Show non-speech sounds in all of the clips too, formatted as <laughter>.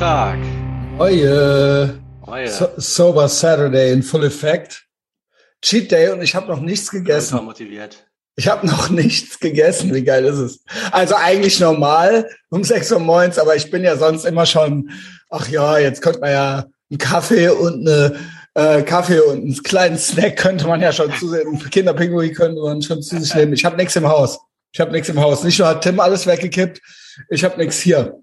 Tag. Oje. Oje. So, Sober Saturday in full effect. Cheat Day und ich habe noch nichts gegessen. motiviert. Ich habe noch <laughs> nichts gegessen. Wie geil ist es? Also eigentlich normal um 6 Uhr morgens, aber ich bin ja sonst immer schon, ach ja, jetzt könnte man ja einen Kaffee und eine äh, Kaffee und einen kleinen Snack könnte man ja schon zu <laughs> Kinderpinguin könnte man schon zu sich nehmen. Ich habe nichts im Haus. Ich habe nichts im Haus. Nicht nur hat Tim alles weggekippt, ich habe nichts hier.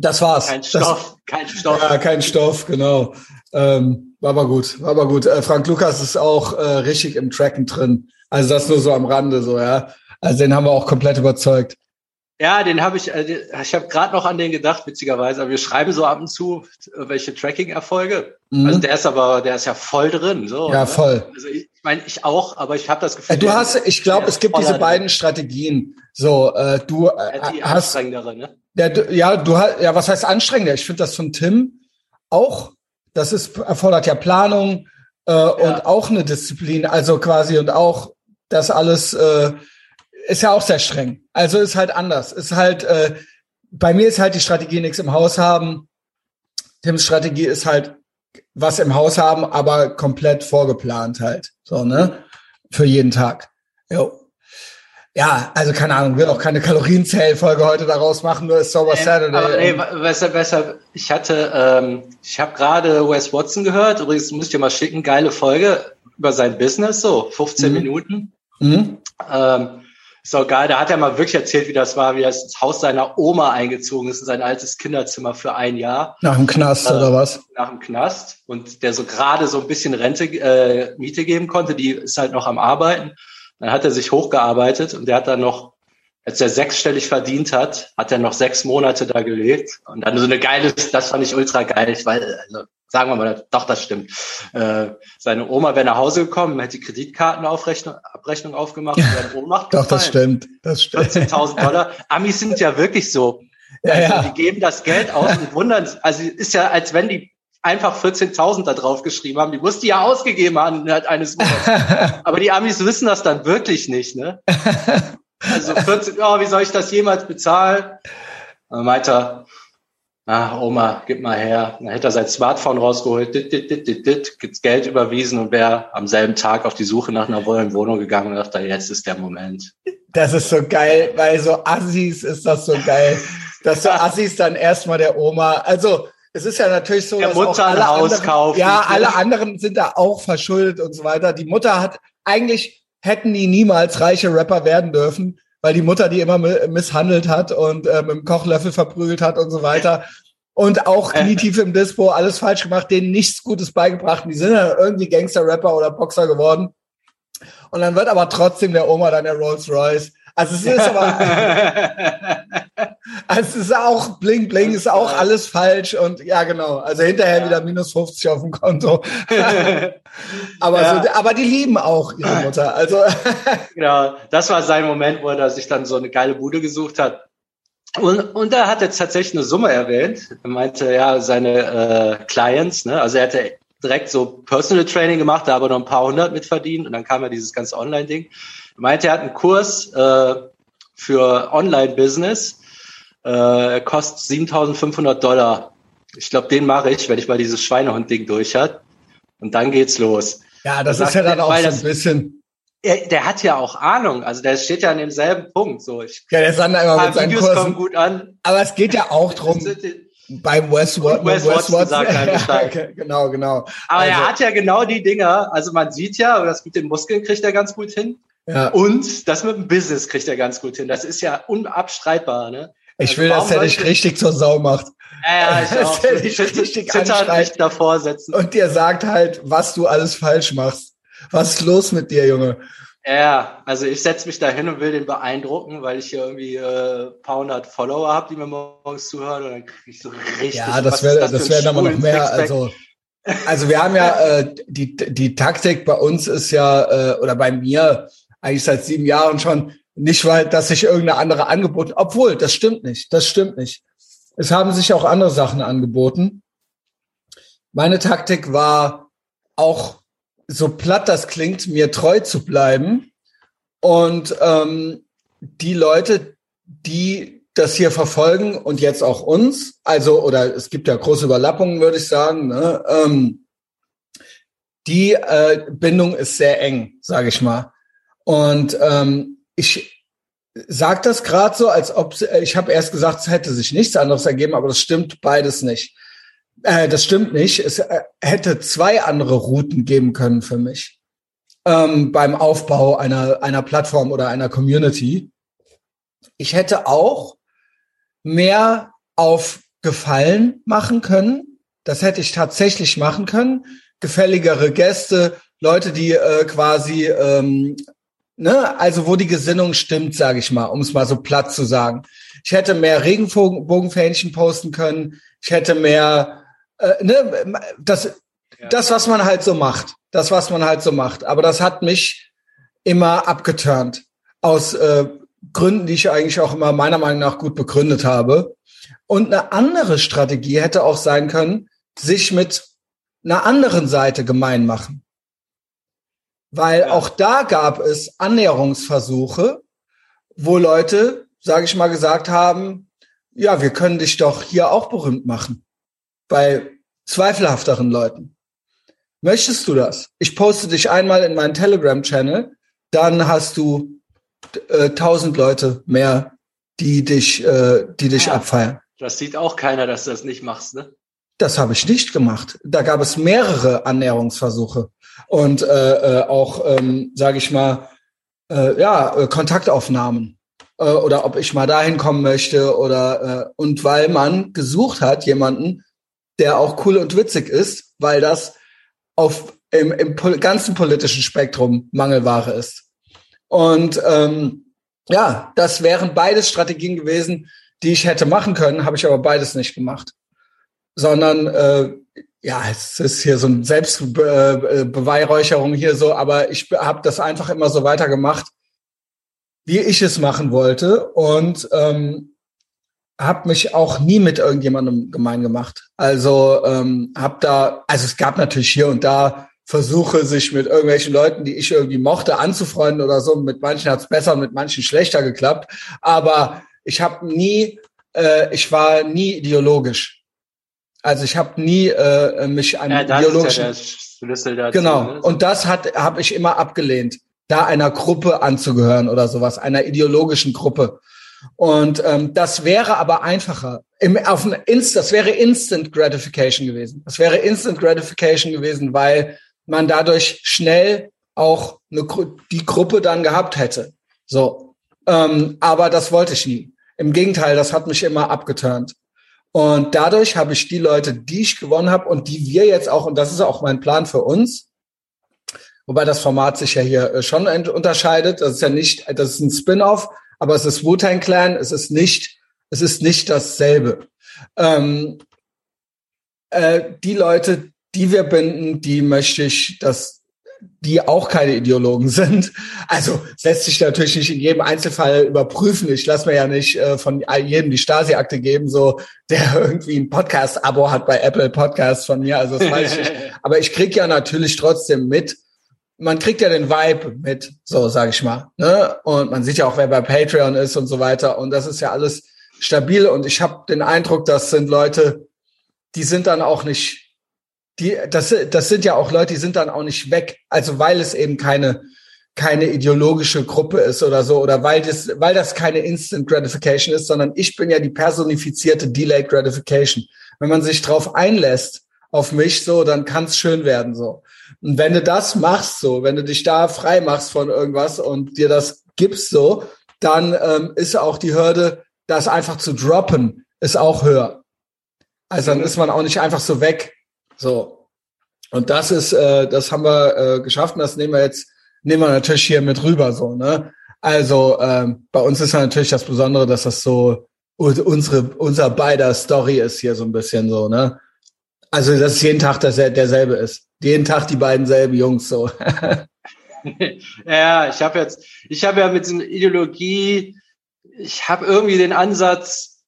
Das war's. Kein Das- Stoff, kein Stoff. ja, kein Stoff, genau. Ähm, war aber gut, war aber gut. Äh, Frank Lukas ist auch äh, richtig im Tracken drin. Also das nur so am Rande, so ja. Also den haben wir auch komplett überzeugt. Ja, den habe ich, äh, ich habe gerade noch an den gedacht, witzigerweise. Aber wir schreiben so ab und zu äh, welche Tracking-Erfolge. Mhm. Also der ist aber, der ist ja voll drin. So, ja, ne? voll. Also ich meine, ich auch, aber ich habe das Gefühl. Äh, du hast, ich glaube, es gibt diese beiden Strategien. So, äh, du äh, Die hast, anstrengendere, ne? ja, du, ja, du hast, ja, was heißt anstrengender? Ich finde das von Tim auch. Das ist erfordert ja Planung äh, und auch eine Disziplin. Also quasi und auch das alles äh, ist ja auch sehr streng. Also ist halt anders. Ist halt äh, bei mir ist halt die Strategie nichts im Haus haben. Tims Strategie ist halt was im Haus haben, aber komplett vorgeplant halt. So, ne? Für jeden Tag. Jo. Ja, also keine Ahnung, will auch keine Kalorienzählfolge heute daraus machen, nur ist Sober Ähm, Saturday. aber nee, besser, besser. Ich hatte, ähm, ich habe gerade Wes Watson gehört. Übrigens muss ich dir mal schicken, geile Folge über sein Business, so 15 Mhm. Minuten. Mhm. Ähm, ist auch geil. Da hat er mal wirklich erzählt, wie das war, wie er ins Haus seiner Oma eingezogen ist, in sein altes Kinderzimmer für ein Jahr Nach dem Knast Äh, oder was? nach dem Knast und der so gerade so ein bisschen Rente, äh, Miete geben konnte. Die ist halt noch am Arbeiten. Dann hat er sich hochgearbeitet und der hat dann noch, als er sechsstellig verdient hat, hat er noch sechs Monate da gelebt. Und dann so eine geile, das fand ich ultra geil, weil, also, sagen wir mal, doch, das stimmt. Äh, seine Oma wäre nach Hause gekommen, hätte die Kreditkartenabrechnung Abrechnung aufgemacht und wäre in Ohnmacht Doch, das stimmt. Das stimmt. 14.000 Dollar. Amis sind ja wirklich so. Ja, Also ja. die geben das Geld aus und wundern, also ist ja, als wenn die einfach 14.000 da drauf geschrieben haben. Die mussten die ja ausgegeben haben innerhalb eines Monats. <laughs> Aber die Amis wissen das dann wirklich nicht, ne? <laughs> Also 14, oh, wie soll ich das jemals bezahlen? Dann meinte er, ah, Oma, gib mal her. Dann hätte er sein Smartphone rausgeholt, dit, dit, dit, dit, dit, Geld überwiesen und wäre am selben Tag auf die Suche nach einer neuen Wohnung gegangen und dachte, jetzt ist der Moment. Das ist so geil, weil so Assis ist das so geil, dass so Assis dann erstmal der Oma, also es ist ja natürlich so, Der dass Mutter auch ein alle Haus anderen, kaufen. ja, alle anderen sind da auch verschuldet und so weiter. Die Mutter hat eigentlich hätten die niemals reiche Rapper werden dürfen, weil die Mutter die immer mi- misshandelt hat und äh, mit dem Kochlöffel verprügelt hat und so weiter. Und auch knietief im Dispo alles falsch gemacht, denen nichts Gutes beigebracht. Die sind ja irgendwie Gangster-Rapper oder Boxer geworden. Und dann wird aber trotzdem der Oma dann der Rolls Royce. Also es ist aber, <laughs> also es ist auch bling bling, ist auch alles falsch und ja genau. Also hinterher wieder minus 50 auf dem Konto. <laughs> aber Ja. so, aber die lieben auch ihre Mutter. Also <laughs> Genau, das war sein Moment, wo er sich dann so eine geile Bude gesucht hat. Und, und da hat er tatsächlich eine Summe erwähnt. Er meinte, ja, seine äh, Clients, ne, also er hatte direkt so Personal Training gemacht, da aber noch ein paar hundert mitverdient und dann kam ja dieses ganze Online-Ding. Er meinte, er hat einen Kurs äh, für Online-Business, äh, kostet 7500 Dollar. Ich glaube, den mache ich, wenn ich mal dieses Schweinehund-Ding durch hat. Und dann geht's los. ja, das ist ja dann auch so ein bisschen. Er, der hat ja auch Ahnung, also der steht ja an demselben Punkt. So, ich Ja, der Sander immer mit seinen Videos kommen gut an. Aber es geht ja auch drum beim Wes Watson. Wes Watson sagt halt <laughs> Bescheid. ja, genau, genau. Aber Also, er hat ja genau die Dinger, also man sieht ja, das mit den Muskeln kriegt er ganz gut hin. Ja. Und das mit dem Business kriegt er ganz gut hin. Das ist ja unabstreitbar, ne? Ich also will, dass er dich richtig zur Sau macht. Ja, ja, ich Das <laughs> auch. hätte ich Ich würde richtig anschreit. davor setzen. Und dir sagt halt, was du alles falsch machst. Was ist los mit dir, Junge? Ja, also ich setze mich da hin und will den beeindrucken, weil ich hier irgendwie äh, paar hundert Follower habe, die mir morgens zuhören und dann kriege ich so richtig. Ja, das wäre, das, ein wären aber noch mehr. Sixpack? Also, also wir haben ja äh, die die Taktik bei uns ist ja äh, oder bei mir eigentlich seit sieben Jahren schon nicht, weil dass sich irgendeine andere angeboten. Obwohl, das stimmt nicht. Das stimmt nicht. Es haben sich auch andere Sachen angeboten. Meine Taktik war auch so platt das klingt, mir treu zu bleiben und ähm, die Leute, die das hier verfolgen und jetzt auch uns, also oder es gibt ja große Überlappungen, würde ich sagen. Ne? Ähm, die äh, Bindung ist sehr eng, sage ich mal. Und ähm, ich sage das gerade so, als ob ich habe erst gesagt, es hätte sich nichts anderes ergeben, aber das stimmt beides nicht. Äh, das stimmt nicht. Es äh, hätte zwei andere Routen geben können für mich ähm, beim Aufbau einer einer Plattform oder einer Community. Ich hätte auch mehr auf Gefallen machen können. Das hätte ich tatsächlich machen können. Gefälligere Gäste, Leute, die äh, quasi, ähm, ne, also wo die Gesinnung stimmt, sage ich mal, um es mal so platt zu sagen. Ich hätte mehr Regenbogenfähnchen posten können. Ich hätte mehr, äh, ne, das, ja. das, was man halt so macht. Das, was man halt so macht. Aber das hat mich immer abgeturnt aus äh, Gründen, die ich eigentlich auch immer meiner Meinung nach gut begründet habe. Und eine andere Strategie hätte auch sein können, sich mit einer anderen Seite gemein machen. Weil ja. auch da gab es Annäherungsversuche, wo Leute, sage ich mal, gesagt haben, ja, wir können dich doch hier auch berühmt machen. Bei zweifelhafteren Leuten. Möchtest du das? Ich poste dich einmal in meinen Telegram-Channel, dann hast du äh, tausend Leute mehr, die dich, äh, die dich ja, abfeiern. Das sieht auch keiner, dass du das nicht machst, ne? Das habe ich nicht gemacht. Da gab es mehrere Annäherungsversuche und äh, äh, auch, ähm, sage ich mal, äh, ja, äh, Kontaktaufnahmen äh, oder ob ich mal dahin kommen möchte oder äh, und weil man gesucht hat jemanden, der auch cool und witzig ist, weil das auf im, im ganzen politischen Spektrum Mangelware ist. Und ähm, ja, das wären beides Strategien gewesen, die ich hätte machen können, habe ich aber beides nicht gemacht. Sondern äh, ja, es ist hier so ein Selbstbeweihräucherung hier so, aber ich habe das einfach immer so weitergemacht, wie ich es machen wollte und ähm, habe mich auch nie mit irgendjemandem gemein gemacht. Also ähm, habe da, also es gab natürlich hier und da Versuche, sich mit irgendwelchen Leuten, die ich irgendwie mochte, anzufreunden oder so. Mit manchen hat es besser, mit manchen schlechter geklappt. Aber ich habe nie, äh, ich war nie ideologisch. Also ich habe nie äh, mich an ja, ideologischen. Ja Schlüssel dazu, genau. Ne? Und das hat habe ich immer abgelehnt, da einer Gruppe anzugehören oder sowas, einer ideologischen Gruppe. Und ähm, das wäre aber einfacher. Im, auf ein Inst, das wäre Instant Gratification gewesen. Das wäre Instant Gratification gewesen, weil man dadurch schnell auch eine, die Gruppe dann gehabt hätte. So. Ähm, aber das wollte ich nie. Im Gegenteil, das hat mich immer abgeturnt. Und dadurch habe ich die Leute, die ich gewonnen habe und die wir jetzt auch, und das ist auch mein Plan für uns, wobei das Format sich ja hier äh, schon unterscheidet. Das ist ja nicht, das ist ein Spin-off, aber es ist Wu-Tang Clan, es ist nicht, es ist nicht dasselbe. Ähm, äh, die Leute, die wir binden, die möchte ich, dass die auch keine Ideologen sind. Also lässt sich natürlich nicht in jedem Einzelfall überprüfen. Ich lasse mir ja nicht äh, von jedem die Stasi-Akte geben, so der <laughs> irgendwie ein Podcast-Abo hat bei Apple Podcasts von mir. Also das weiß ich nicht. <laughs> Aber ich krieg ja natürlich trotzdem mit. Man kriegt ja den Vibe mit, so sage ich mal. Ne? Und man sieht ja auch, wer bei Patreon ist und so weiter. Und das ist ja alles stabil. Und ich habe den Eindruck, das sind Leute, die sind dann auch nicht die, das, das sind ja auch Leute, die sind dann auch nicht weg. Also weil es eben keine, keine ideologische Gruppe ist oder so, oder weil das, weil das keine Instant Gratification ist, sondern ich bin ja die personifizierte Delayed Gratification. Wenn man sich drauf einlässt, auf mich so, dann kann es schön werden so. Und wenn du das machst so, wenn du dich da frei machst von irgendwas und dir das gibst so, dann ähm, ist auch die Hürde, das einfach zu droppen, ist auch höher. Also dann ist man auch nicht einfach so weg. So. Und das ist, äh, das haben wir äh, geschafft und das nehmen wir jetzt, nehmen wir natürlich hier mit rüber, so, ne? Also, ähm, bei uns ist natürlich das Besondere, dass das so unsere, unser beider Story ist hier so ein bisschen so, ne? Also, dass es jeden Tag dass er derselbe ist. Jeden Tag die beiden selben Jungs, so. <laughs> ja, ich habe jetzt, ich habe ja mit so einer Ideologie, ich habe irgendwie den Ansatz,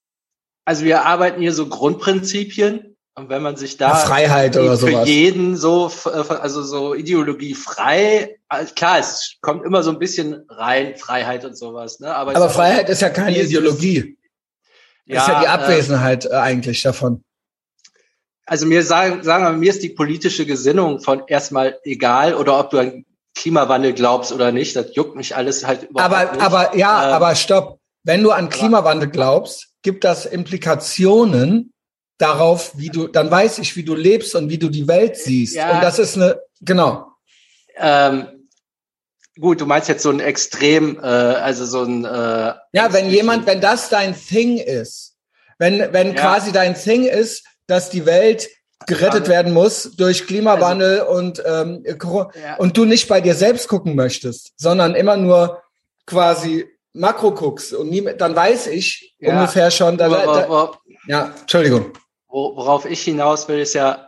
also wir arbeiten hier so Grundprinzipien und wenn man sich da Freiheit oder für sowas. jeden so, also so Ideologie frei, klar, es kommt immer so ein bisschen rein, Freiheit und sowas, ne? Aber, Aber Freiheit ist ja keine Ideologie. Ja, ist ja die äh, Abwesenheit äh, eigentlich davon. Also mir sagen, sagen wir, mir ist die politische Gesinnung von erstmal egal oder ob du an Klimawandel glaubst oder nicht, das juckt mich alles halt überhaupt aber, nicht. Aber ja, ähm, aber stopp. Wenn du an Klimawandel glaubst, gibt das Implikationen darauf, wie du, dann weiß ich, wie du lebst und wie du die Welt siehst. Ja, und das ist eine, genau. Ähm, gut, du meinst jetzt so ein Extrem, äh, also so ein. Äh, ja, wenn jemand, wenn das dein Thing ist, wenn wenn ja. quasi dein Thing ist, dass die Welt gerettet werden muss durch Klimawandel also, und ähm, ja. und du nicht bei dir selbst gucken möchtest, sondern immer nur quasi Makro guckst und nie, dann weiß ich ja. ungefähr schon. Da, da, ja, Entschuldigung. Worauf ich hinaus will, ist ja,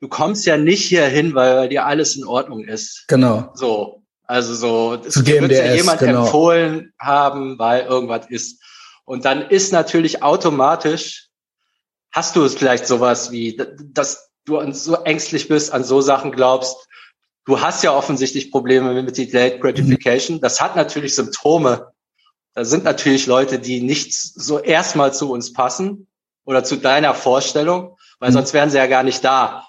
du kommst ja nicht hier hin, weil dir alles in Ordnung ist. Genau. So, also so, es wird ja jemand genau. empfohlen haben, weil irgendwas ist. Und dann ist natürlich automatisch, hast du es vielleicht sowas wie, dass du so ängstlich bist, an so Sachen glaubst. Du hast ja offensichtlich Probleme mit Delayed Gratification. Mhm. Das hat natürlich Symptome. Da sind natürlich Leute, die nicht so erstmal zu uns passen oder zu deiner Vorstellung, weil mhm. sonst wären sie ja gar nicht da.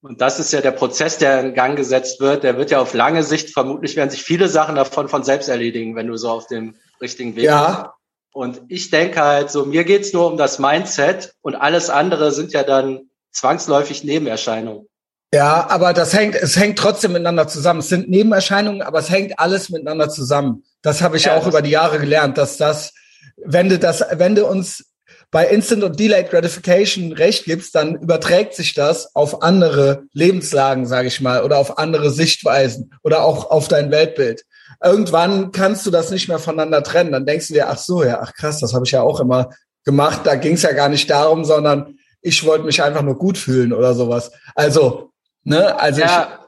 Und das ist ja der Prozess, der in Gang gesetzt wird. Der wird ja auf lange Sicht, vermutlich werden sich viele Sachen davon von selbst erledigen, wenn du so auf dem richtigen Weg ja. bist. Und ich denke halt so, mir geht's nur um das Mindset und alles andere sind ja dann zwangsläufig Nebenerscheinungen. Ja, aber das hängt, es hängt trotzdem miteinander zusammen. Es sind Nebenerscheinungen, aber es hängt alles miteinander zusammen. Das habe ich ja, auch über die Jahre gelernt, dass das, wenn du das, wenn du uns bei Instant und Delayed Gratification recht gibst, dann überträgt sich das auf andere Lebenslagen, sage ich mal, oder auf andere Sichtweisen oder auch auf dein Weltbild. Irgendwann kannst du das nicht mehr voneinander trennen. Dann denkst du dir, ach so, ja, ach krass, das habe ich ja auch immer gemacht. Da ging es ja gar nicht darum, sondern ich wollte mich einfach nur gut fühlen oder sowas. Also, ne, also ja.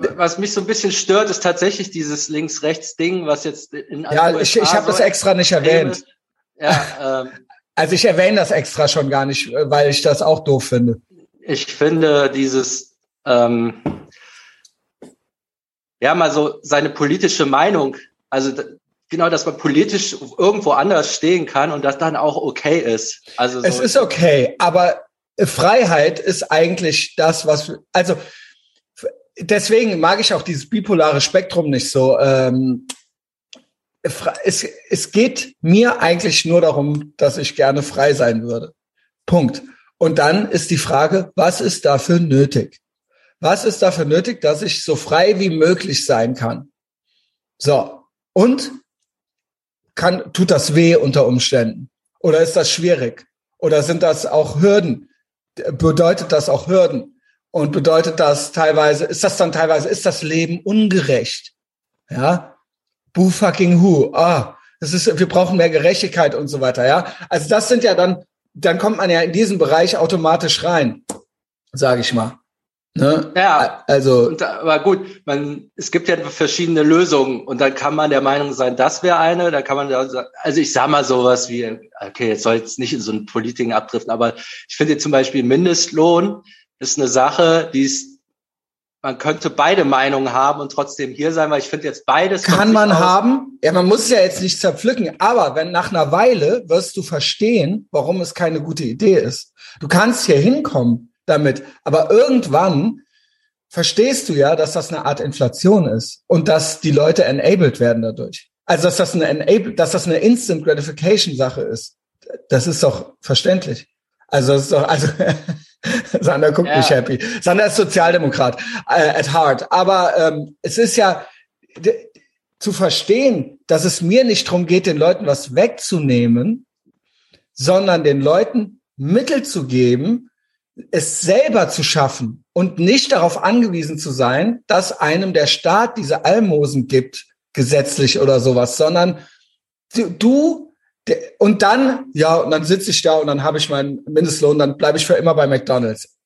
Ich, was mich so ein bisschen stört, ist tatsächlich dieses Links-Rechts-Ding, was jetzt in Ja, ich, ich habe das extra nicht erwähnt. Ja, ähm, also ich erwähne das extra schon gar nicht, weil ich das auch doof finde. Ich finde dieses, ähm, ja, mal so seine politische Meinung, also genau, dass man politisch irgendwo anders stehen kann und das dann auch okay ist. Also so es ist okay, aber Freiheit ist eigentlich das, was, also deswegen mag ich auch dieses bipolare Spektrum nicht so. Ähm, es, es geht mir eigentlich nur darum, dass ich gerne frei sein würde. Punkt. Und dann ist die Frage, was ist dafür nötig? Was ist dafür nötig, dass ich so frei wie möglich sein kann? So. Und kann, tut das weh unter Umständen? Oder ist das schwierig? Oder sind das auch Hürden? Bedeutet das auch Hürden? Und bedeutet das teilweise, ist das dann teilweise, ist das Leben ungerecht? Ja, Boo fucking who. Ah, das ist, wir brauchen mehr Gerechtigkeit und so weiter, ja. Also das sind ja dann, dann kommt man ja in diesen Bereich automatisch rein, sage ich mal. Ne? Ja, also. Und, aber gut, man, es gibt ja verschiedene Lösungen und dann kann man der Meinung sein, das wäre eine, da kann man, also ich sag mal sowas wie, okay, jetzt soll jetzt nicht in so ein Politiken abdriften, aber ich finde zum Beispiel Mindestlohn ist eine Sache, die ist man könnte beide Meinungen haben und trotzdem hier sein, weil ich finde jetzt beides. Kann man haben. Ja, man muss es ja jetzt nicht zerpflücken. Aber wenn nach einer Weile wirst du verstehen, warum es keine gute Idee ist. Du kannst hier hinkommen damit. Aber irgendwann verstehst du ja, dass das eine Art Inflation ist und dass die Leute enabled werden dadurch. Also, dass das eine enable, dass das eine Instant Gratification Sache ist. Das ist doch verständlich. Also, das ist doch, also, <laughs> <laughs> Sander guckt ja. nicht happy. Sander ist Sozialdemokrat äh, at heart. Aber ähm, es ist ja zu verstehen, dass es mir nicht darum geht, den Leuten was wegzunehmen, sondern den Leuten Mittel zu geben, es selber zu schaffen und nicht darauf angewiesen zu sein, dass einem der Staat diese Almosen gibt, gesetzlich oder sowas, sondern du und dann, ja, und dann sitze ich da und dann habe ich meinen Mindestlohn, dann bleibe ich für immer bei McDonalds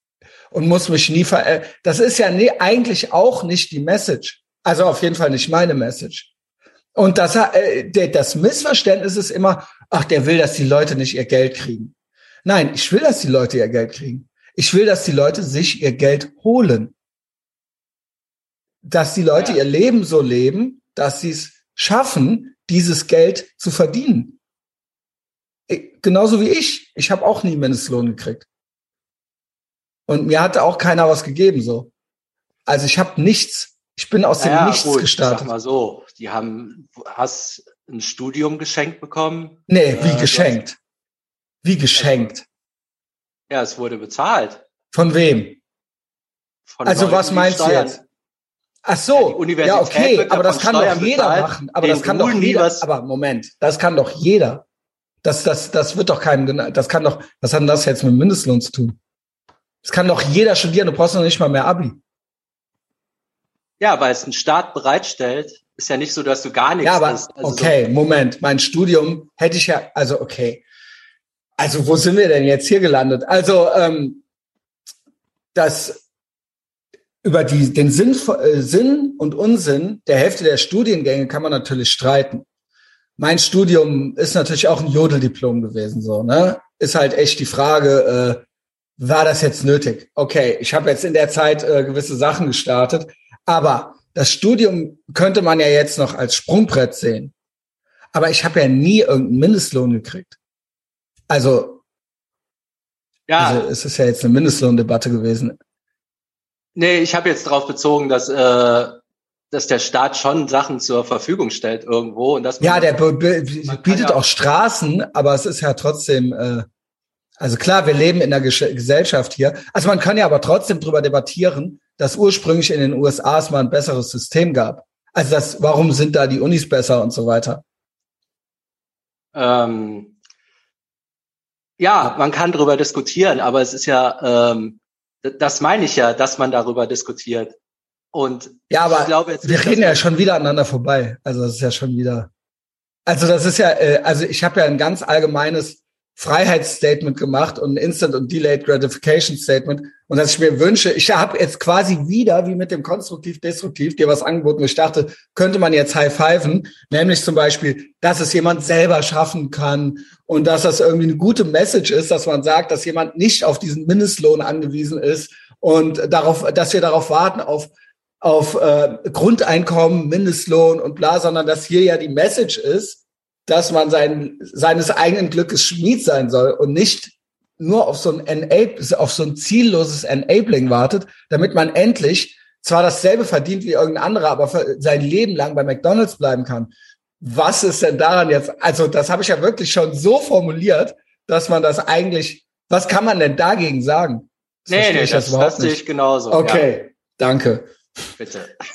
und muss mich nie ver. Das ist ja nee, eigentlich auch nicht die Message. Also auf jeden Fall nicht meine Message. Und das, äh, das Missverständnis ist immer, ach, der will, dass die Leute nicht ihr Geld kriegen. Nein, ich will, dass die Leute ihr Geld kriegen. Ich will, dass die Leute sich ihr Geld holen. Dass die Leute ihr Leben so leben, dass sie es schaffen, dieses Geld zu verdienen. Genauso wie ich. Ich habe auch nie Mindestlohn gekriegt. Und mir hatte auch keiner was gegeben so. Also ich habe nichts. Ich bin aus naja, dem Nichts gut, gestartet. Sag mal so, die haben, hast ein Studium geschenkt bekommen? Nee, wie äh, geschenkt? Wie geschenkt? Ja, es wurde bezahlt. Von wem? Von also Leuten, was meinst du jetzt? Ach so, ja, ja okay, aber das kann Steuern doch jeder bezahlt, machen. Aber das kann doch jeder. Aber Moment, das kann doch jeder. Das, das, das wird doch keinem, das kann doch, was hat denn das jetzt mit Mindestlohn zu tun? Das kann doch jeder studieren, du brauchst noch nicht mal mehr Abi. Ja, weil es ein Staat bereitstellt, ist ja nicht so, dass du gar nichts ja, aber, hast. Also okay, Moment, mein Studium hätte ich ja, also okay. Also wo sind wir denn jetzt hier gelandet? Also ähm, das über die, den Sinn, äh, Sinn und Unsinn der Hälfte der Studiengänge kann man natürlich streiten mein Studium ist natürlich auch ein Jodeldiplom gewesen, so, ne? Ist halt echt die Frage, äh, war das jetzt nötig? Okay, ich habe jetzt in der Zeit äh, gewisse Sachen gestartet, aber das Studium könnte man ja jetzt noch als Sprungbrett sehen. Aber ich habe ja nie irgendeinen Mindestlohn gekriegt. Also, ja. Also es ist ja jetzt eine Mindestlohndebatte gewesen. Nee, ich habe jetzt darauf bezogen, dass äh, dass der Staat schon Sachen zur Verfügung stellt irgendwo und dass ja, der bietet ja auch Straßen, aber es ist ja trotzdem äh, also klar, wir leben in der Gesellschaft hier. Also man kann ja aber trotzdem drüber debattieren, dass ursprünglich in den USA es mal ein besseres System gab. Also das, warum sind da die Unis besser und so weiter? Ähm, ja, man kann drüber diskutieren, aber es ist ja, ähm, das meine ich ja, dass man darüber diskutiert. Und ja, aber ich glaube jetzt wir reden ja schon wieder aneinander vorbei. Also das ist ja schon wieder. Also das ist ja, äh, also ich habe ja ein ganz allgemeines Freiheitsstatement gemacht und ein Instant und Delayed Gratification Statement. Und dass ich mir wünsche, ich habe jetzt quasi wieder, wie mit dem Konstruktiv-Destruktiv, dir was angeboten, wo ich dachte, könnte man jetzt high-pfeifen, nämlich zum Beispiel, dass es jemand selber schaffen kann und dass das irgendwie eine gute Message ist, dass man sagt, dass jemand nicht auf diesen Mindestlohn angewiesen ist und darauf, dass wir darauf warten, auf auf äh, Grundeinkommen, Mindestlohn und bla, sondern dass hier ja die Message ist, dass man sein, seines eigenen Glückes Schmied sein soll und nicht nur auf so ein Enable, auf so ein zielloses Enabling wartet, damit man endlich zwar dasselbe verdient wie irgendein anderer, aber sein Leben lang bei McDonald's bleiben kann. Was ist denn daran jetzt? Also das habe ich ja wirklich schon so formuliert, dass man das eigentlich, was kann man denn dagegen sagen? Das nee, nee, das, das, sehe ich genauso. Okay, ja. danke. Bitte. <laughs>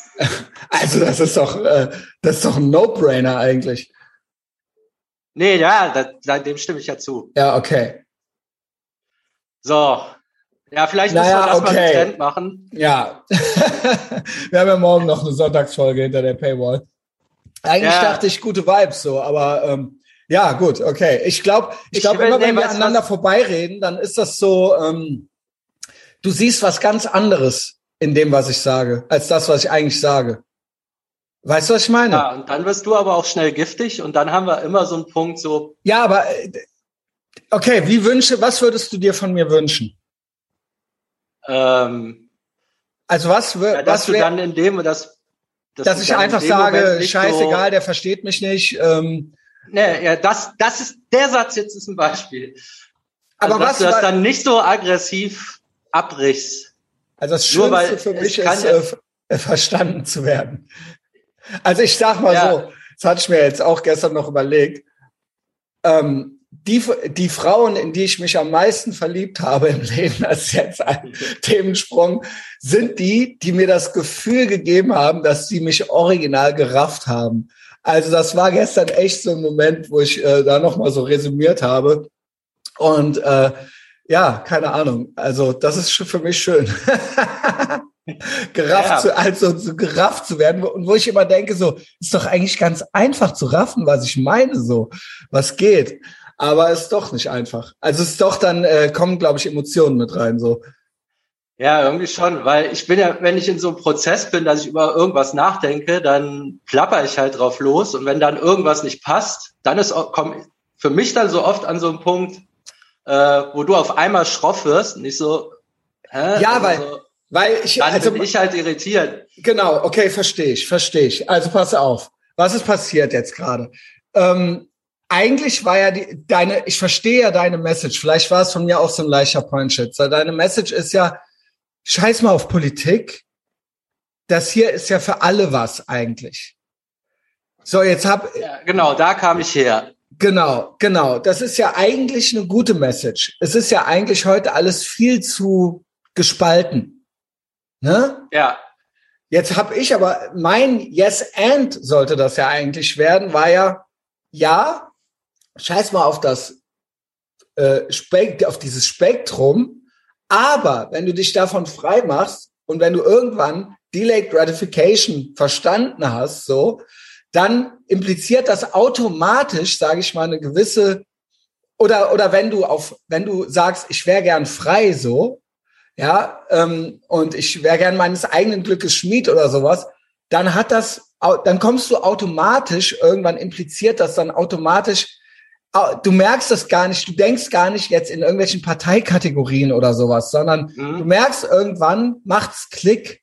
Also das ist doch, äh, das ist doch ein No-Brainer eigentlich. Nee, ja, da, dem stimme ich ja zu. Ja, okay. So. Ja, vielleicht naja, müssen wir das okay. mal getrennt machen. Ja. <laughs> wir haben ja morgen noch eine Sonntagsfolge hinter der Paywall. Eigentlich ja. dachte ich gute Vibes so, aber ähm, ja, gut, okay. Ich glaube, ich, ich glaube immer, nee, wenn wir aneinander vorbeireden, dann ist das so, ähm, du siehst was ganz anderes in dem, was ich sage, als das, was ich eigentlich sage. Weißt du, was ich meine? Ja, und dann wirst du aber auch schnell giftig und dann haben wir immer so einen Punkt so. Ja, aber äh, okay, wie wünsche, was würdest du dir von mir wünschen? Ähm, also was, ja, dass was du dann in dem, dass, dass, dass ich einfach sage, scheißegal, so, der versteht mich nicht. Ähm, nee, ja, das, das ist, der Satz jetzt ist ein Beispiel. Also, aber was, du das dann nicht so aggressiv abbrichst. Also das Schönste weil für mich ist, äh, <laughs> verstanden zu werden. Also ich sag mal ja. so, das hatte ich mir jetzt auch gestern noch überlegt. Ähm, die, die Frauen, in die ich mich am meisten verliebt habe im Leben, <laughs> das ist jetzt ein <laughs> Themensprung, sind die, die mir das Gefühl gegeben haben, dass sie mich original gerafft haben. Also das war gestern echt so ein Moment, wo ich äh, da nochmal so resümiert habe. Und äh, ja, keine Ahnung. Also das ist für mich schön. <laughs> gerafft ja. zu, also so gerafft zu werden und wo ich immer denke, so ist doch eigentlich ganz einfach zu raffen, was ich meine, so was geht. Aber ist doch nicht einfach. Also es ist doch dann äh, kommen, glaube ich, Emotionen mit rein, so. Ja, irgendwie schon, weil ich bin ja, wenn ich in so einem Prozess bin, dass ich über irgendwas nachdenke, dann plapper ich halt drauf los und wenn dann irgendwas nicht passt, dann ist kommt für mich dann so oft an so einen Punkt, äh, wo du auf einmal schroff wirst und ich so, hä? Ja, also, weil, weil ich, dann also, bin ich halt irritiert. Genau, okay, verstehe ich, verstehe ich. Also pass auf. Was ist passiert jetzt gerade? Ähm, eigentlich war ja die, deine, ich verstehe ja deine Message. Vielleicht war es von mir auch so ein leichter Pointschützer. Deine Message ist ja, scheiß mal auf Politik. Das hier ist ja für alle was eigentlich. So, jetzt hab. Ja, genau, da kam ich her. Genau, genau. Das ist ja eigentlich eine gute Message. Es ist ja eigentlich heute alles viel zu gespalten. Ne? Ja. Jetzt habe ich aber mein Yes and sollte das ja eigentlich werden, war ja ja, scheiß mal auf das äh, Spekt auf dieses Spektrum, aber wenn du dich davon frei machst und wenn du irgendwann Delayed Gratification verstanden hast, so, dann impliziert das automatisch, sage ich mal, eine gewisse oder oder wenn du auf wenn du sagst, ich wäre gern frei so, ja, ähm, und ich wäre gern meines eigenen Glückes Schmied oder sowas, dann hat das, dann kommst du automatisch irgendwann impliziert das dann automatisch. Du merkst das gar nicht, du denkst gar nicht jetzt in irgendwelchen Parteikategorien oder sowas, sondern mhm. du merkst irgendwann macht's Klick.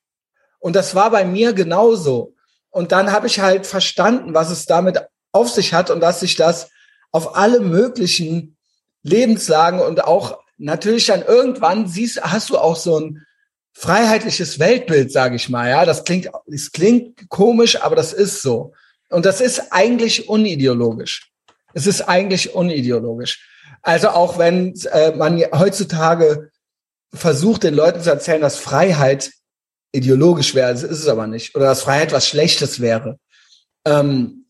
Und das war bei mir genauso. Und dann habe ich halt verstanden, was es damit auf sich hat und dass sich das auf alle möglichen Lebenslagen und auch natürlich dann irgendwann siehst, hast du auch so ein freiheitliches Weltbild, sage ich mal. Ja, das klingt, es klingt komisch, aber das ist so. Und das ist eigentlich unideologisch. Es ist eigentlich unideologisch. Also auch wenn äh, man heutzutage versucht, den Leuten zu erzählen, dass Freiheit ideologisch wäre. Das ist es aber nicht. Oder dass Freiheit was Schlechtes wäre. Ähm,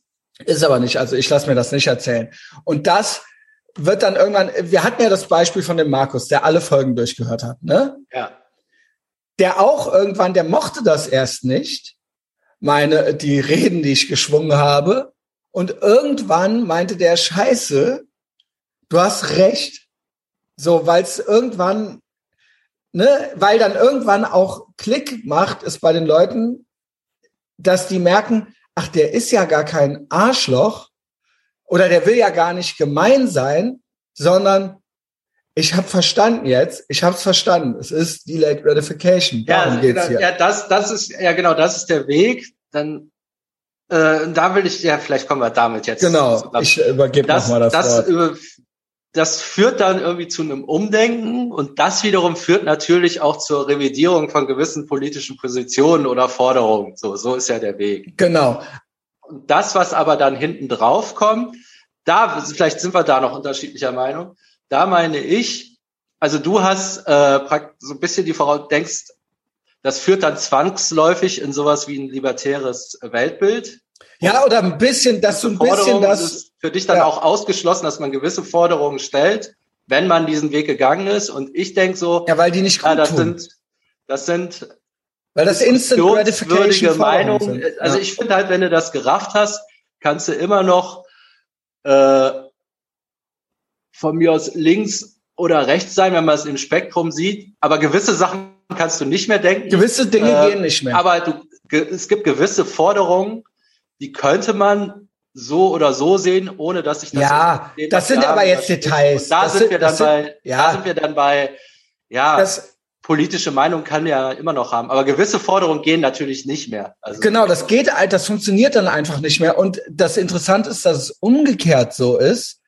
ist aber nicht. Also ich lasse mir das nicht erzählen. Und das wird dann irgendwann, wir hatten ja das Beispiel von dem Markus, der alle Folgen durchgehört hat, ne? Ja. Der auch irgendwann, der mochte das erst nicht, meine, die Reden, die ich geschwungen habe. Und irgendwann meinte der Scheiße, du hast recht. So, weil es irgendwann ne, weil dann irgendwann auch Klick macht, ist bei den Leuten, dass die merken, ach, der ist ja gar kein Arschloch oder der will ja gar nicht gemein sein, sondern ich habe verstanden jetzt, ich habe es verstanden. Es ist Delayed Gratification. Darum ja, geht's hier. ja, das, das ist ja genau, das ist der Weg. Dann äh, da will ich ja, vielleicht kommen wir damit jetzt. Genau, ich übergebe nochmal das, das Wort das führt dann irgendwie zu einem Umdenken und das wiederum führt natürlich auch zur Revidierung von gewissen politischen Positionen oder Forderungen. So, so ist ja der Weg. Genau. Und das, was aber dann hinten drauf kommt, da, vielleicht sind wir da noch unterschiedlicher Meinung. Da meine ich, also du hast äh, so ein bisschen die Voraus denkst, das führt dann zwangsläufig in sowas wie ein libertäres Weltbild. Ja, oder ein bisschen, dass du ein bisschen das. Ist für dich dann ja. auch ausgeschlossen, dass man gewisse Forderungen stellt, wenn man diesen Weg gegangen ist. Und ich denke so. Ja, weil die nicht gut ja, das tun. sind, das sind. Weil das Instant Gratification Meinungen. Also ja. ich finde halt, wenn du das gerafft hast, kannst du immer noch äh, von mir aus links oder rechts sein, wenn man es im Spektrum sieht. Aber gewisse Sachen kannst du nicht mehr denken. Gewisse Dinge äh, gehen nicht mehr. Aber du, es gibt gewisse Forderungen, die könnte man so oder so sehen, ohne dass ich das. Ja, das sind aber jetzt Details. da das sind, sind wir dann sind, bei, ja. da sind wir dann bei, ja, das, politische Meinung kann ja immer noch haben, aber gewisse Forderungen gehen natürlich nicht mehr. Also genau, das geht, das funktioniert dann einfach nicht mehr. Und das Interessante ist, dass es umgekehrt so ist,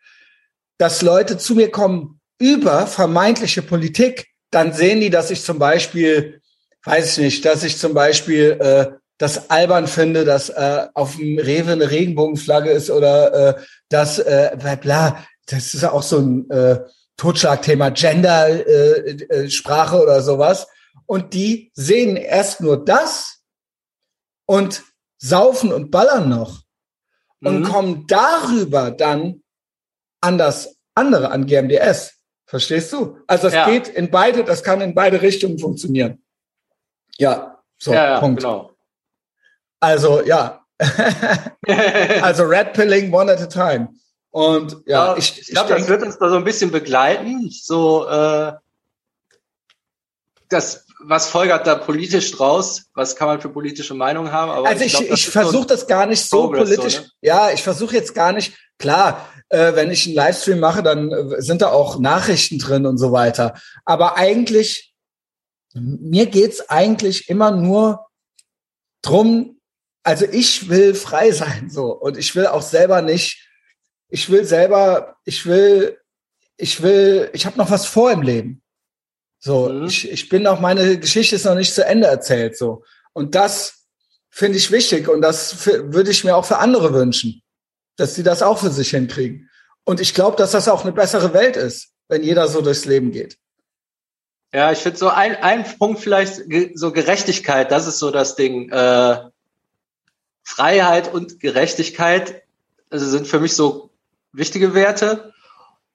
dass Leute zu mir kommen über vermeintliche Politik, dann sehen die, dass ich zum Beispiel, weiß ich nicht, dass ich zum Beispiel äh, das albern finde, dass äh, auf dem Rewe eine Regenbogenflagge ist oder äh, dass äh, bla, bla. Das ist ja auch so ein äh, Totschlagthema, Gender-Sprache äh, äh, oder sowas. Und die sehen erst nur das und saufen und ballern noch und mhm. kommen darüber dann an das andere, an GMDS. Verstehst du? Also es ja. geht in beide, das kann in beide Richtungen funktionieren. Ja, so, ja, ja, Punkt. Genau. Also ja. <laughs> also Red Pilling one at a time. Und ja, ja ich, ich glaube, das wird uns da so ein bisschen begleiten. So äh, das, was folgert da politisch draus? Was kann man für politische Meinungen haben? Aber also ich, ich, ich versuche das gar nicht so Progress politisch. So, ne? Ja, ich versuche jetzt gar nicht. Klar, äh, wenn ich einen Livestream mache, dann äh, sind da auch Nachrichten drin und so weiter. Aber eigentlich, mir geht's eigentlich immer nur drum, also ich will frei sein so und ich will auch selber nicht ich will selber, ich will, ich will, ich habe noch was vor im Leben. So, mhm. ich, ich bin noch, meine Geschichte ist noch nicht zu Ende erzählt, so. Und das finde ich wichtig und das würde ich mir auch für andere wünschen, dass sie das auch für sich hinkriegen. Und ich glaube, dass das auch eine bessere Welt ist, wenn jeder so durchs Leben geht. Ja, ich finde so ein, ein Punkt vielleicht so Gerechtigkeit, das ist so das Ding. Äh, Freiheit und Gerechtigkeit also sind für mich so wichtige Werte.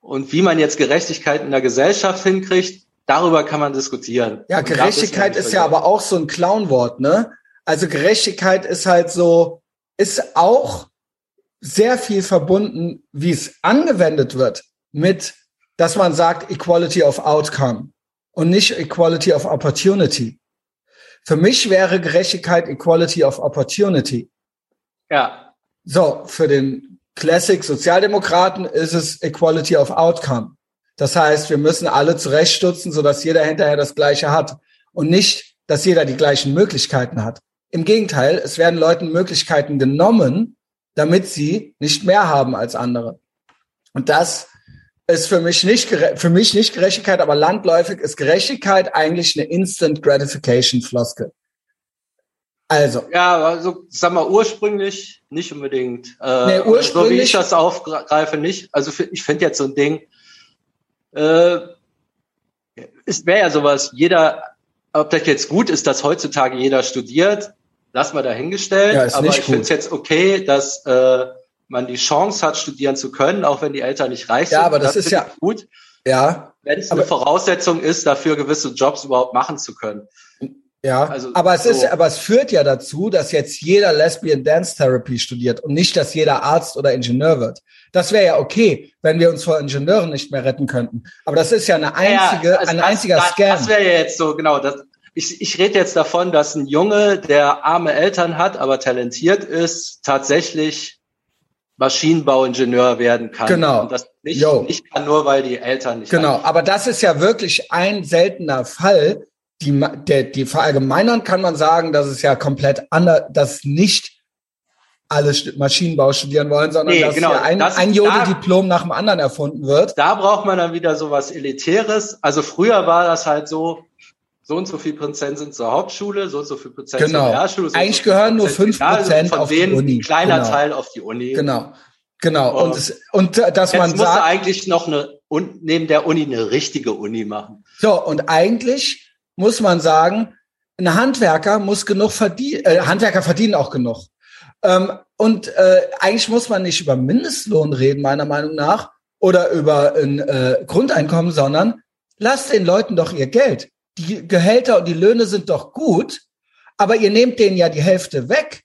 Und wie man jetzt Gerechtigkeit in der Gesellschaft hinkriegt, darüber kann man diskutieren. Ja, Gerechtigkeit ist ja aber auch so ein Clownwort, ne? Also Gerechtigkeit ist halt so, ist auch sehr viel verbunden, wie es angewendet wird, mit, dass man sagt Equality of Outcome und nicht Equality of Opportunity. Für mich wäre Gerechtigkeit Equality of Opportunity. Ja. So, für den Classic Sozialdemokraten ist es Equality of Outcome. Das heißt, wir müssen alle zurechtstutzen, sodass jeder hinterher das Gleiche hat und nicht, dass jeder die gleichen Möglichkeiten hat. Im Gegenteil, es werden Leuten Möglichkeiten genommen, damit sie nicht mehr haben als andere. Und das ist für mich nicht, für mich nicht Gerechtigkeit, aber landläufig ist Gerechtigkeit eigentlich eine Instant Gratification Floskel. Also. Ja, also, sag mal, ursprünglich nicht unbedingt. Äh, nee, ursprünglich. So wie ich das aufgreife, nicht. Also, ich finde jetzt so ein Ding, äh, es wäre ja sowas, jeder, ob das jetzt gut ist, dass heutzutage jeder studiert, lass mal dahingestellt. Ja, aber ich finde es jetzt okay, dass äh, man die Chance hat, studieren zu können, auch wenn die Eltern nicht reich sind. Ja, aber das, das ist ja gut. Ja. Wenn es eine Voraussetzung ist, dafür gewisse Jobs überhaupt machen zu können. Ja, also aber es so. ist, aber es führt ja dazu, dass jetzt jeder Lesbian Dance Therapy studiert und nicht, dass jeder Arzt oder Ingenieur wird. Das wäre ja okay, wenn wir uns vor Ingenieuren nicht mehr retten könnten. Aber das ist ja eine einzige, ja, also ein das, einziger das, Scam. Das wäre ja jetzt so, genau. Das, ich, ich rede jetzt davon, dass ein Junge, der arme Eltern hat, aber talentiert ist, tatsächlich Maschinenbauingenieur werden kann. Genau. Und das nicht, nicht kann nur, weil die Eltern nicht. Genau. Haben. Aber das ist ja wirklich ein seltener Fall, die, der, die verallgemeinern kann man sagen, dass es ja komplett anders, dass nicht alle Maschinenbau studieren wollen, sondern nee, dass genau, ein, das, ein Jodel-Diplom nach dem anderen erfunden wird. Da braucht man dann wieder so was Elitäres. Also früher war das halt so, so und so viel Prozent sind zur Hauptschule, so und so viel Prozent genau. zur Realschule. So Eigentlich so gehören nur fünf Prozent auf die Uni. Ein kleiner genau. Teil auf die Uni. Genau. Genau. Und, es, und dass man sagt. muss eigentlich noch eine, neben der Uni eine richtige Uni machen. So, und eigentlich muss man sagen, ein Handwerker muss genug verdienen, äh, Handwerker verdienen auch genug. Ähm, und äh, eigentlich muss man nicht über Mindestlohn reden, meiner Meinung nach, oder über ein äh, Grundeinkommen, sondern lasst den Leuten doch ihr Geld. Die Gehälter und die Löhne sind doch gut, aber ihr nehmt denen ja die Hälfte weg.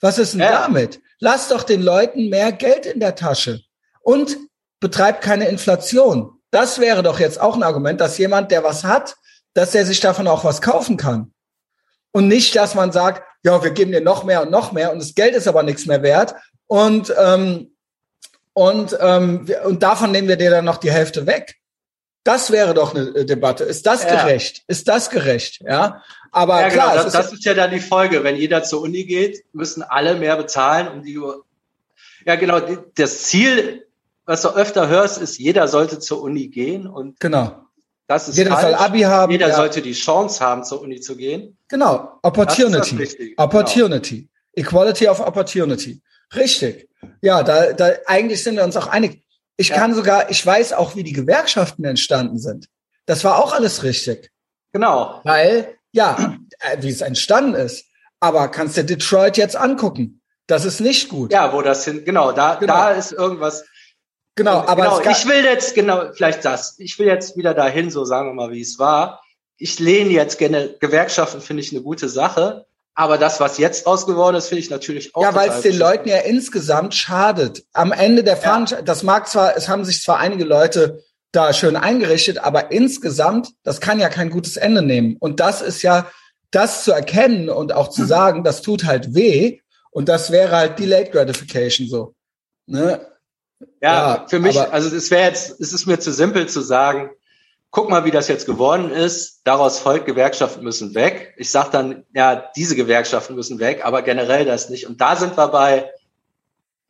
Was ist denn ja. damit? Lasst doch den Leuten mehr Geld in der Tasche und betreibt keine Inflation. Das wäre doch jetzt auch ein Argument, dass jemand, der was hat, dass er sich davon auch was kaufen kann. Und nicht, dass man sagt, ja, wir geben dir noch mehr und noch mehr und das Geld ist aber nichts mehr wert und ähm, und ähm, und davon nehmen wir dir dann noch die Hälfte weg. Das wäre doch eine äh, Debatte. Ist das ja. gerecht? Ist das gerecht? Ja. Aber ja, klar, genau, das, ist, das ist ja dann die Folge. Wenn jeder zur Uni geht, müssen alle mehr bezahlen, um die. Ja, genau. Das Ziel, was du öfter hörst, ist, jeder sollte zur Uni gehen und genau. Das ist Jeder soll Abi haben. Jeder ja. sollte die Chance haben, zur Uni zu gehen. Genau. Opportunity. Opportunity. Genau. Equality of Opportunity. Richtig. Ja, da, da eigentlich sind wir uns auch einig. Ich ja. kann sogar, ich weiß auch, wie die Gewerkschaften entstanden sind. Das war auch alles richtig. Genau. Weil, ja, äh, wie es entstanden ist. Aber kannst du Detroit jetzt angucken? Das ist nicht gut. Ja, wo das hin, genau, da, genau. da ist irgendwas, Genau, aber genau, ich will jetzt genau vielleicht das. Ich will jetzt wieder dahin, so sagen wir mal, wie es war. Ich lehne jetzt gerne Gewerkschaften, finde ich eine gute Sache. Aber das, was jetzt raus geworden ist, finde ich natürlich auch. Ja, weil es den Leuten ja insgesamt schadet. Am Ende der Veranstaltung, ja. das mag zwar, es haben sich zwar einige Leute da schön eingerichtet, aber insgesamt, das kann ja kein gutes Ende nehmen. Und das ist ja, das zu erkennen und auch zu sagen, das tut halt weh. Und das wäre halt Delayed Gratification so. Ne? Ja, ja für mich, also es wäre jetzt, es ist mir zu simpel zu sagen, guck mal, wie das jetzt geworden ist. Daraus folgt, Gewerkschaften müssen weg. Ich sage dann, ja, diese Gewerkschaften müssen weg, aber generell das nicht. Und da sind wir bei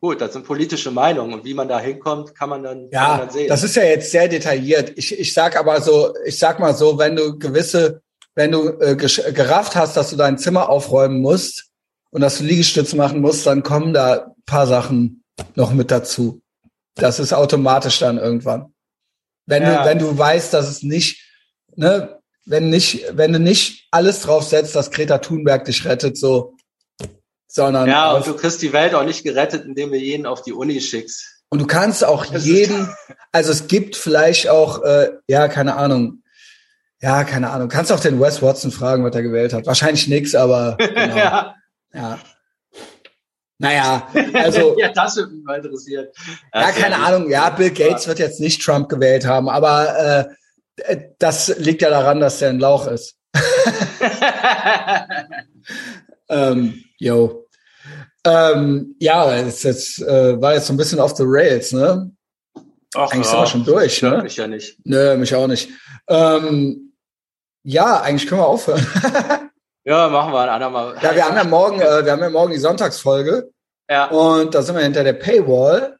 gut, das sind politische Meinungen und wie man da hinkommt, kann man dann, ja, kann man dann sehen. das ist ja jetzt sehr detailliert. Ich, ich sag aber so, ich sag mal so, wenn du gewisse, wenn du äh, gerafft hast, dass du dein Zimmer aufräumen musst und dass du Liegestütze machen musst, dann kommen da paar Sachen noch mit dazu. Das ist automatisch dann irgendwann. Wenn ja. du, wenn du weißt, dass es nicht, ne, wenn nicht, wenn du nicht alles drauf setzt, dass Greta Thunberg dich rettet, so, sondern. Ja, und du kriegst die Welt auch nicht gerettet, indem du jeden auf die Uni schickst. Und du kannst auch jeden, <laughs> also es gibt vielleicht auch, äh, ja, keine Ahnung, ja, keine Ahnung, kannst auch den Wes Watson fragen, was er gewählt hat. Wahrscheinlich nix, aber <laughs> genau. ja. ja. Naja, <laughs> also. ja, das würde mich mal interessieren. Ja, keine ja Ahnung. Ja, Bill Gates wird jetzt nicht Trump gewählt haben, aber äh, das liegt ja daran, dass er ein Lauch ist. <laughs> ähm, yo. Ähm, ja, es jetzt, äh, war jetzt so ein bisschen off the rails, ne? Ach, eigentlich ja. sind wir schon durch, ne? Mich ja nicht. Nö, mich auch nicht. Ähm, ja, eigentlich können wir aufhören. <laughs> ja, machen wir ein andermal. Ja, wir haben ja morgen, äh, wir haben ja morgen die Sonntagsfolge. Ja. Und da sind wir hinter der Paywall.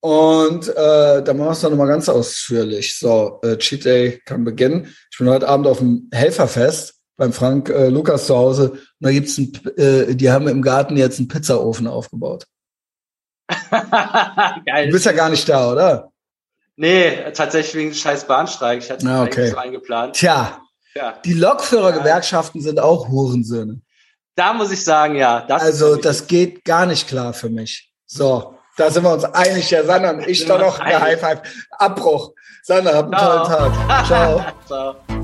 Und äh, da machen wir es dann nochmal ganz ausführlich. So, äh, Cheat Day kann beginnen. Ich bin heute Abend auf dem Helferfest beim Frank äh, Lukas zu Hause. Und da gibt's ein, äh, die haben im Garten jetzt einen Pizzaofen aufgebaut. <laughs> Geil. Du bist ja gar nicht da, oder? Nee, tatsächlich wegen scheiß Bahnstreik. Ich hatte ah, okay. so eingeplant. Tja, ja. die Lokführergewerkschaften sind auch Hurensöhne. Da muss ich sagen, ja. Das also das geht gar nicht klar für mich. So, da sind wir uns einig, ja, Sandra und ich doch noch eine High Five. Abbruch. Sandra, habt einen Ciao. tollen Tag. Ciao. <laughs> Ciao.